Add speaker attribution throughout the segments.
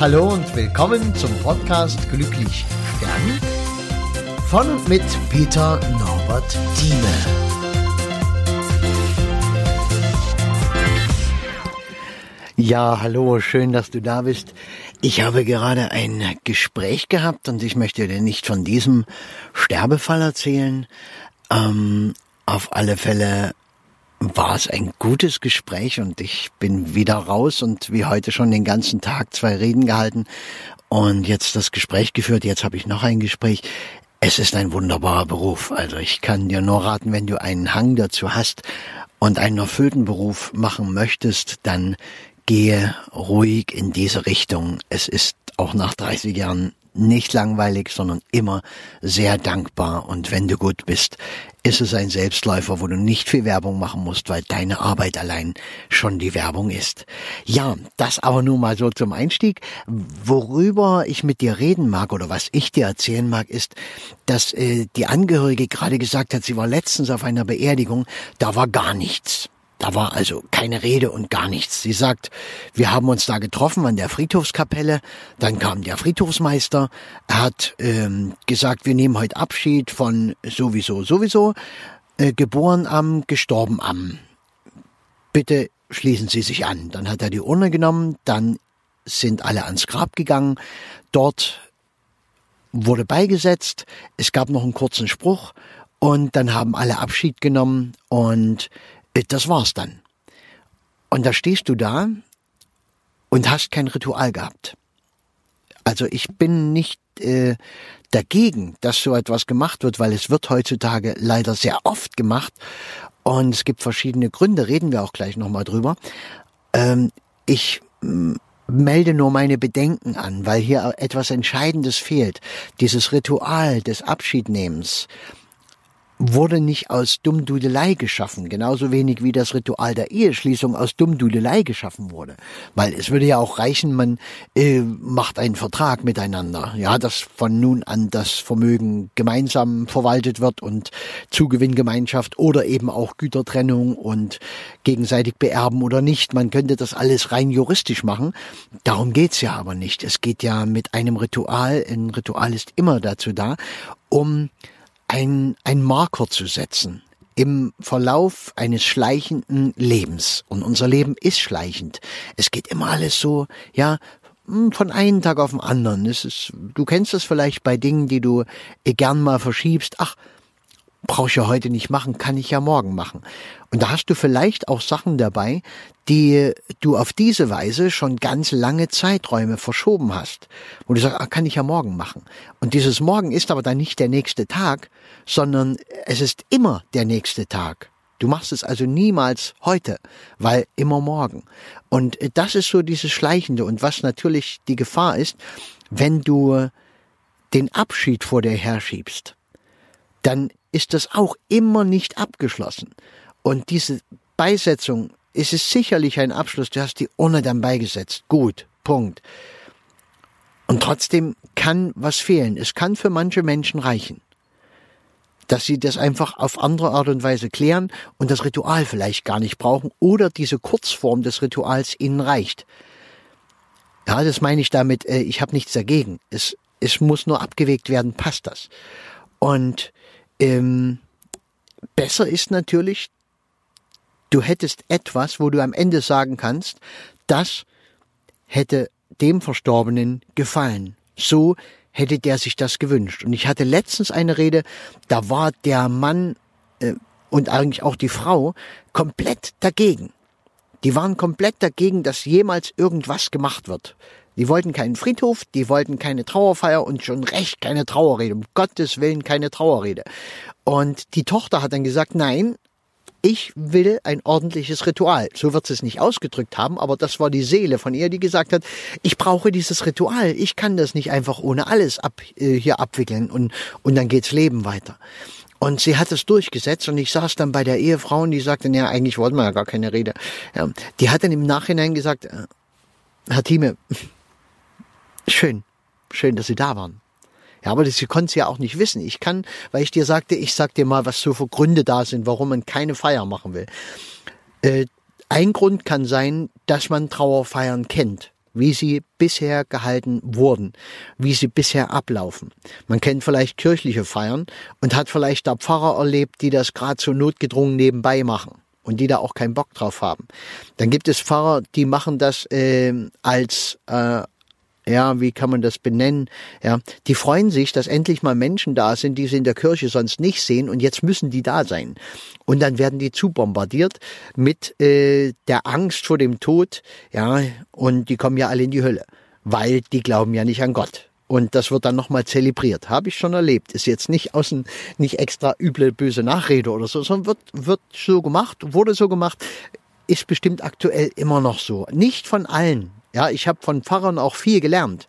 Speaker 1: Hallo und willkommen zum Podcast Glücklich Sterben von und mit Peter Norbert Thieme. Ja, hallo, schön, dass du da bist. Ich habe gerade ein Gespräch gehabt und ich möchte dir nicht von diesem Sterbefall erzählen. Ähm, auf alle Fälle war es ein gutes Gespräch und ich bin wieder raus und wie heute schon den ganzen Tag zwei Reden gehalten und jetzt das Gespräch geführt. Jetzt habe ich noch ein Gespräch. Es ist ein wunderbarer Beruf. Also ich kann dir nur raten, wenn du einen Hang dazu hast und einen erfüllten Beruf machen möchtest, dann gehe ruhig in diese Richtung. Es ist auch nach 30 Jahren nicht langweilig, sondern immer sehr dankbar. Und wenn du gut bist, ist es ein Selbstläufer, wo du nicht viel Werbung machen musst, weil deine Arbeit allein schon die Werbung ist. Ja, das aber nur mal so zum Einstieg. Worüber ich mit dir reden mag oder was ich dir erzählen mag, ist, dass äh, die Angehörige gerade gesagt hat, sie war letztens auf einer Beerdigung, da war gar nichts. Da war also keine Rede und gar nichts. Sie sagt, wir haben uns da getroffen an der Friedhofskapelle. Dann kam der Friedhofsmeister. Er hat ähm, gesagt, wir nehmen heute Abschied von sowieso, sowieso, äh, geboren am, gestorben am. Bitte schließen Sie sich an. Dann hat er die Urne genommen. Dann sind alle ans Grab gegangen. Dort wurde beigesetzt. Es gab noch einen kurzen Spruch. Und dann haben alle Abschied genommen und das war's dann. Und da stehst du da und hast kein Ritual gehabt. Also ich bin nicht äh, dagegen, dass so etwas gemacht wird, weil es wird heutzutage leider sehr oft gemacht und es gibt verschiedene Gründe, reden wir auch gleich nochmal drüber. Ähm, ich melde nur meine Bedenken an, weil hier etwas Entscheidendes fehlt. Dieses Ritual des Abschiednehmens, wurde nicht aus Dummdudelei geschaffen, genauso wenig wie das Ritual der Eheschließung aus Dummdudelei geschaffen wurde. Weil es würde ja auch reichen, man äh, macht einen Vertrag miteinander, ja, dass von nun an das Vermögen gemeinsam verwaltet wird und Zugewinngemeinschaft oder eben auch Gütertrennung und gegenseitig beerben oder nicht. Man könnte das alles rein juristisch machen. Darum geht's ja aber nicht. Es geht ja mit einem Ritual, ein Ritual ist immer dazu da, um ein, ein Marker zu setzen im Verlauf eines schleichenden Lebens. Und unser Leben ist schleichend. Es geht immer alles so, ja, hm, von einem Tag auf den anderen. Es ist, du kennst es vielleicht bei Dingen, die du gern mal verschiebst. Ach, brauche ich ja heute nicht machen, kann ich ja morgen machen. Und da hast du vielleicht auch Sachen dabei, die du auf diese Weise schon ganz lange Zeiträume verschoben hast, wo du sagst, ah, kann ich ja morgen machen. Und dieses Morgen ist aber dann nicht der nächste Tag, sondern es ist immer der nächste Tag. Du machst es also niemals heute, weil immer morgen. Und das ist so dieses Schleichende. Und was natürlich die Gefahr ist, wenn du den Abschied vor dir herschiebst, dann ist das auch immer nicht abgeschlossen. Und diese Beisetzung ist es sicherlich ein Abschluss. Du hast die Urne dann beigesetzt. Gut. Punkt. Und trotzdem kann was fehlen. Es kann für manche Menschen reichen. Dass sie das einfach auf andere Art und Weise klären und das Ritual vielleicht gar nicht brauchen oder diese Kurzform des Rituals ihnen reicht. Ja, das meine ich damit, äh, ich habe nichts dagegen. Es, es muss nur abgewegt werden, passt das. Und ähm, besser ist natürlich, du hättest etwas, wo du am Ende sagen kannst, das hätte dem Verstorbenen gefallen. So hätte der sich das gewünscht. Und ich hatte letztens eine Rede, da war der Mann äh, und eigentlich auch die Frau komplett dagegen. Die waren komplett dagegen, dass jemals irgendwas gemacht wird. Die wollten keinen Friedhof, die wollten keine Trauerfeier und schon recht keine Trauerrede. Um Gottes Willen keine Trauerrede. Und die Tochter hat dann gesagt, nein, ich will ein ordentliches Ritual. So wird sie es nicht ausgedrückt haben, aber das war die Seele von ihr, die gesagt hat, ich brauche dieses Ritual. Ich kann das nicht einfach ohne alles ab, äh, hier abwickeln und, und dann geht's Leben weiter. Und sie hat es durchgesetzt und ich saß dann bei der Ehefrau und die sagte, ja, eigentlich wollten wir ja gar keine Rede. Ja, die hat dann im Nachhinein gesagt, äh, Herr Thieme, schön, schön, dass Sie da waren. Ja, aber sie konnte es ja auch nicht wissen. Ich kann, weil ich dir sagte, ich sag dir mal, was so für Gründe da sind, warum man keine Feier machen will. Äh, ein Grund kann sein, dass man Trauerfeiern kennt wie sie bisher gehalten wurden, wie sie bisher ablaufen. Man kennt vielleicht kirchliche Feiern und hat vielleicht da Pfarrer erlebt, die das gerade so notgedrungen nebenbei machen und die da auch keinen Bock drauf haben. Dann gibt es Pfarrer, die machen das äh, als äh, ja, wie kann man das benennen? Ja, die freuen sich, dass endlich mal Menschen da sind, die sie in der Kirche sonst nicht sehen und jetzt müssen die da sein. Und dann werden die zu bombardiert mit äh, der Angst vor dem Tod, ja, und die kommen ja alle in die Hölle, weil die glauben ja nicht an Gott. Und das wird dann nochmal zelebriert. Habe ich schon erlebt. Ist jetzt nicht außen, nicht extra üble, böse Nachrede oder so, sondern wird, wird so gemacht, wurde so gemacht, ist bestimmt aktuell immer noch so. Nicht von allen. Ja, ich habe von Pfarrern auch viel gelernt,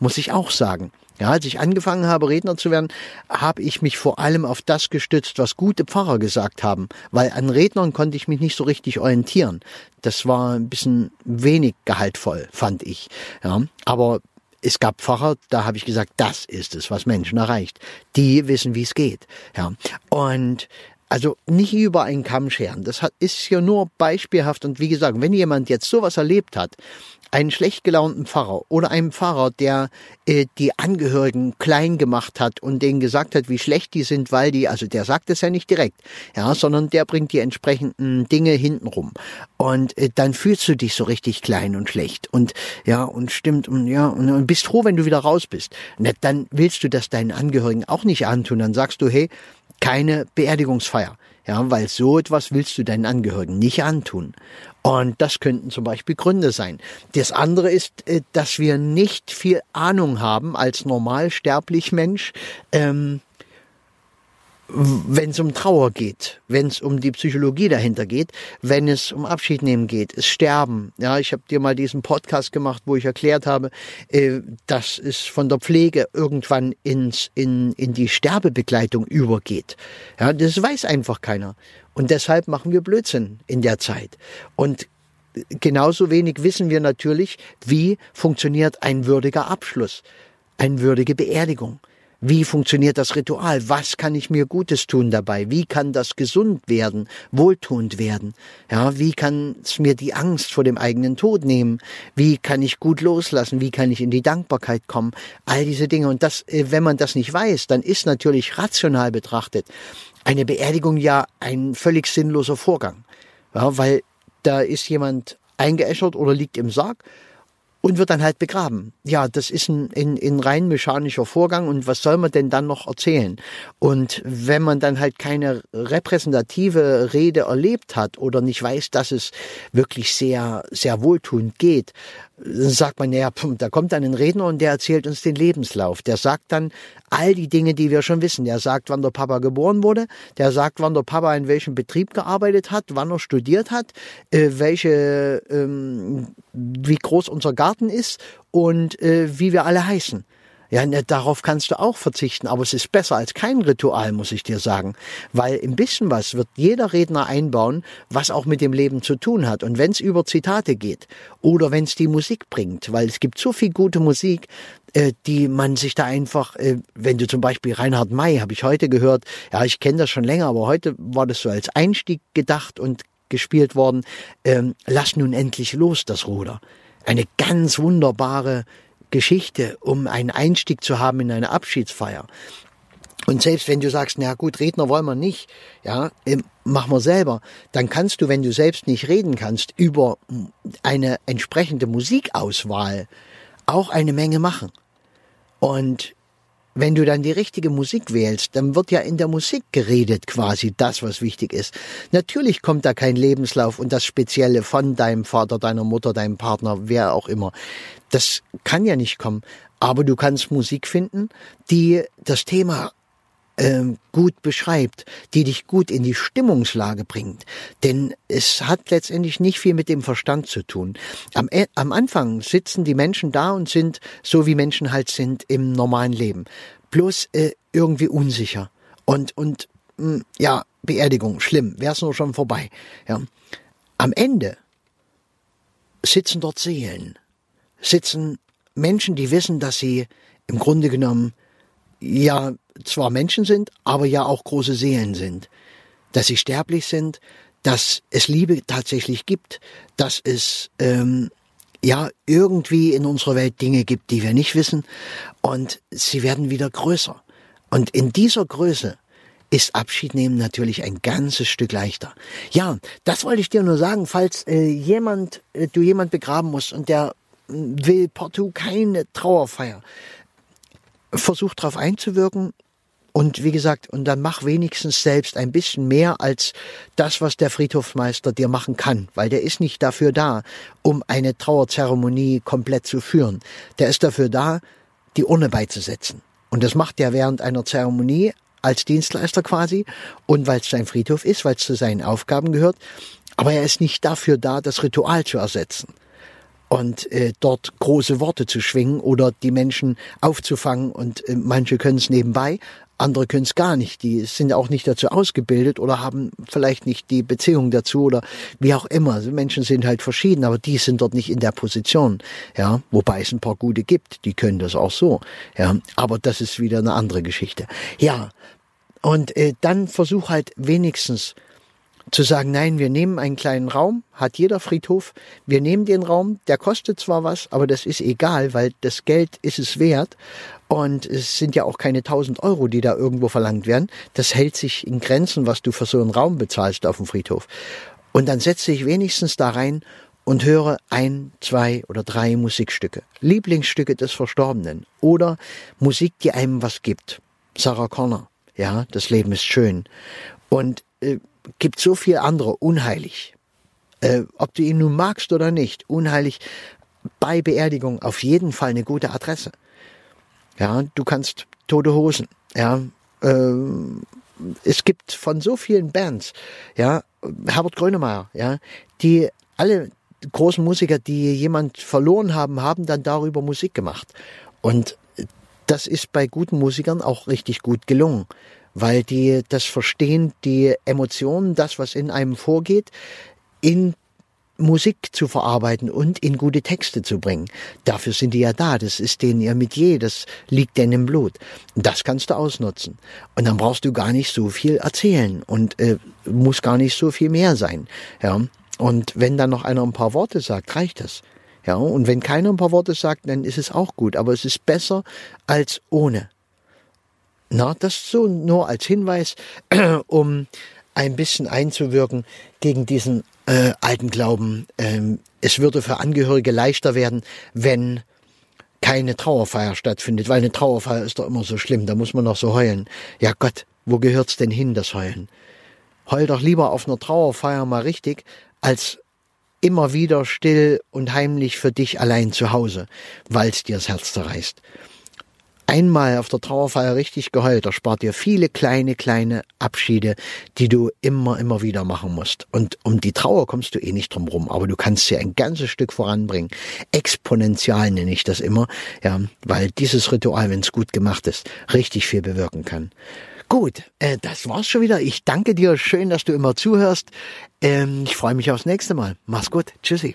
Speaker 1: muss ich auch sagen. Ja, als ich angefangen habe, Redner zu werden, habe ich mich vor allem auf das gestützt, was gute Pfarrer gesagt haben, weil an Rednern konnte ich mich nicht so richtig orientieren. Das war ein bisschen wenig gehaltvoll, fand ich. Ja, aber es gab Pfarrer, da habe ich gesagt, das ist es, was Menschen erreicht. Die wissen, wie es geht. Ja, und also nicht über einen Kamm scheren. Das ist ja nur beispielhaft. Und wie gesagt, wenn jemand jetzt sowas erlebt hat, einen schlecht gelaunten Pfarrer oder einen Pfarrer, der äh, die Angehörigen klein gemacht hat und denen gesagt hat, wie schlecht die sind, weil die, also der sagt es ja nicht direkt, ja, sondern der bringt die entsprechenden Dinge hintenrum. Und äh, dann fühlst du dich so richtig klein und schlecht und ja, und stimmt und ja, und, und bist froh, wenn du wieder raus bist. Und dann willst du das deinen Angehörigen auch nicht antun. Dann sagst du, hey, keine Beerdigungsfeier. Ja, weil so etwas willst du deinen Angehörigen nicht antun. Und das könnten zum Beispiel Gründe sein. Das andere ist, äh, dass wir nicht viel Ahnung haben als normalsterblich Mensch, ähm, wenn es um Trauer geht, wenn es um die Psychologie dahinter geht, wenn es um Abschied nehmen geht, es Sterben. Ja, ich habe dir mal diesen Podcast gemacht, wo ich erklärt habe, äh, dass es von der Pflege irgendwann ins in in die Sterbebegleitung übergeht. Ja, das weiß einfach keiner. Und deshalb machen wir Blödsinn in der Zeit. Und genauso wenig wissen wir natürlich, wie funktioniert ein würdiger Abschluss, eine würdige Beerdigung. Wie funktioniert das Ritual? Was kann ich mir Gutes tun dabei? Wie kann das gesund werden, wohltuend werden? Ja, wie kann es mir die Angst vor dem eigenen Tod nehmen? Wie kann ich gut loslassen? Wie kann ich in die Dankbarkeit kommen? All diese Dinge. Und das, äh, wenn man das nicht weiß, dann ist natürlich rational betrachtet eine Beerdigung ja ein völlig sinnloser Vorgang. Ja, weil da ist jemand eingeäschert oder liegt im Sarg und wird dann halt begraben. Ja, das ist ein, ein, ein rein mechanischer Vorgang und was soll man denn dann noch erzählen? Und wenn man dann halt keine repräsentative Rede erlebt hat oder nicht weiß, dass es wirklich sehr, sehr wohltuend geht, sagt man, ja, da kommt dann ein Redner und der erzählt uns den Lebenslauf. Der sagt dann all die Dinge, die wir schon wissen. Der sagt, wann der Papa geboren wurde. Der sagt, wann der Papa in welchem Betrieb gearbeitet hat, wann er studiert hat, äh, welche, ähm, wie groß unser Garten ist und äh, wie wir alle heißen. Ja, ne, darauf kannst du auch verzichten, aber es ist besser als kein Ritual, muss ich dir sagen. Weil ein bisschen was wird jeder Redner einbauen, was auch mit dem Leben zu tun hat. Und wenn es über Zitate geht oder wenn es die Musik bringt, weil es gibt so viel gute Musik, äh, die man sich da einfach, äh, wenn du zum Beispiel Reinhard May, habe ich heute gehört, ja, ich kenne das schon länger, aber heute war das so als Einstieg gedacht und gespielt worden, ähm, lass nun endlich los das Ruder. Eine ganz wunderbare Geschichte, um einen Einstieg zu haben in eine Abschiedsfeier. Und selbst wenn du sagst, na gut, Redner wollen wir nicht, ja, ähm, mach wir selber, dann kannst du, wenn du selbst nicht reden kannst, über eine entsprechende Musikauswahl auch eine Menge machen. Und wenn du dann die richtige Musik wählst, dann wird ja in der Musik geredet quasi das, was wichtig ist. Natürlich kommt da kein Lebenslauf und das Spezielle von deinem Vater, deiner Mutter, deinem Partner, wer auch immer. Das kann ja nicht kommen. Aber du kannst Musik finden, die das Thema ähm, gut beschreibt, die dich gut in die Stimmungslage bringt. Denn es hat letztendlich nicht viel mit dem Verstand zu tun. Am, e, am Anfang sitzen die Menschen da und sind so, wie Menschen halt sind im normalen Leben. Bloß äh, irgendwie unsicher. Und, und mh, hm, ja, Beerdigung, schlimm, wär's nur schon vorbei. Ja. Am Ende sitzen dort Seelen, sitzen Menschen, die wissen, dass sie im Grunde genommen ja zwar Menschen sind, aber ja auch große Seelen sind. Dass sie sterblich sind, dass es Liebe tatsächlich gibt, dass es ähm, ja irgendwie in unserer Welt Dinge gibt, die wir nicht wissen und sie werden wieder größer. Und in dieser Größe ist Abschied nehmen natürlich ein ganzes Stück leichter. Ja, das wollte ich dir nur sagen, falls äh, jemand, äh, du jemand begraben musst und der äh, will partout keine Trauerfeier. Versuch darauf einzuwirken, und wie gesagt, und dann mach wenigstens selbst ein bisschen mehr als das, was der Friedhofsmeister dir machen kann, weil der ist nicht dafür da, um eine Trauerzeremonie komplett zu führen. Der ist dafür da, die Urne beizusetzen. Und das macht er während einer Zeremonie als Dienstleister quasi und weil es sein Friedhof ist, weil es zu seinen Aufgaben gehört. Aber er ist nicht dafür da, das Ritual zu ersetzen und äh, dort große Worte zu schwingen oder die Menschen aufzufangen und äh, manche können es nebenbei, andere können es gar nicht. Die sind auch nicht dazu ausgebildet oder haben vielleicht nicht die Beziehung dazu oder wie auch immer. Also Menschen sind halt verschieden, aber die sind dort nicht in der Position. Ja, wobei es ein paar gute gibt, die können das auch so. Ja, aber das ist wieder eine andere Geschichte. Ja, und äh, dann versuch halt wenigstens zu sagen, nein, wir nehmen einen kleinen Raum, hat jeder Friedhof, wir nehmen den Raum, der kostet zwar was, aber das ist egal, weil das Geld ist es wert und es sind ja auch keine 1000 Euro, die da irgendwo verlangt werden. Das hält sich in Grenzen, was du für so einen Raum bezahlst auf dem Friedhof. Und dann setze ich wenigstens da rein und höre ein, zwei oder drei Musikstücke. Lieblingsstücke des Verstorbenen oder Musik, die einem was gibt. Sarah Connor, ja, das Leben ist schön. Und äh, gibt so viel andere, unheilig. Äh, ob du ihn nun magst oder nicht, unheilig bei Beerdigung auf jeden Fall eine gute Adresse. Ja, du kannst tote Hosen. Ja, äh, es gibt von so vielen Bands, ja, Herbert Grönemeyer, ja, die alle großen Musiker, die jemand verloren haben, haben dann darüber Musik gemacht. Und das ist bei guten Musikern auch richtig gut gelungen weil die das verstehen, die Emotionen, das, was in einem vorgeht, in Musik zu verarbeiten und in gute Texte zu bringen. Dafür sind die ja da. Das ist denen ihr Metier. Das liegt denen im Blut. Das kannst du ausnutzen. Und dann brauchst du gar nicht so viel erzählen und äh, muss gar nicht so viel mehr sein. Ja. Und wenn dann noch einer ein paar Worte sagt, reicht das. Ja. Und wenn keiner ein paar Worte sagt, dann ist es auch gut. Aber es ist besser als ohne. Na, das so nur als Hinweis, um ein bisschen einzuwirken gegen diesen äh, alten Glauben. Ähm, es würde für Angehörige leichter werden, wenn keine Trauerfeier stattfindet, weil eine Trauerfeier ist doch immer so schlimm, da muss man noch so heulen. Ja Gott, wo gehört's denn hin, das Heulen? Heul doch lieber auf einer Trauerfeier mal richtig, als immer wieder still und heimlich für dich allein zu Hause, weil's dir das Herz zerreißt einmal auf der Trauerfeier richtig geheult, erspart dir viele kleine, kleine Abschiede, die du immer, immer wieder machen musst. Und um die Trauer kommst du eh nicht drum rum, aber du kannst sie ein ganzes Stück voranbringen. Exponential nenne ich das immer, ja, weil dieses Ritual, wenn es gut gemacht ist, richtig viel bewirken kann. Gut, äh, das war's schon wieder. Ich danke dir. Schön, dass du immer zuhörst. Ähm, ich freue mich aufs nächste Mal. Mach's gut. Tschüssi.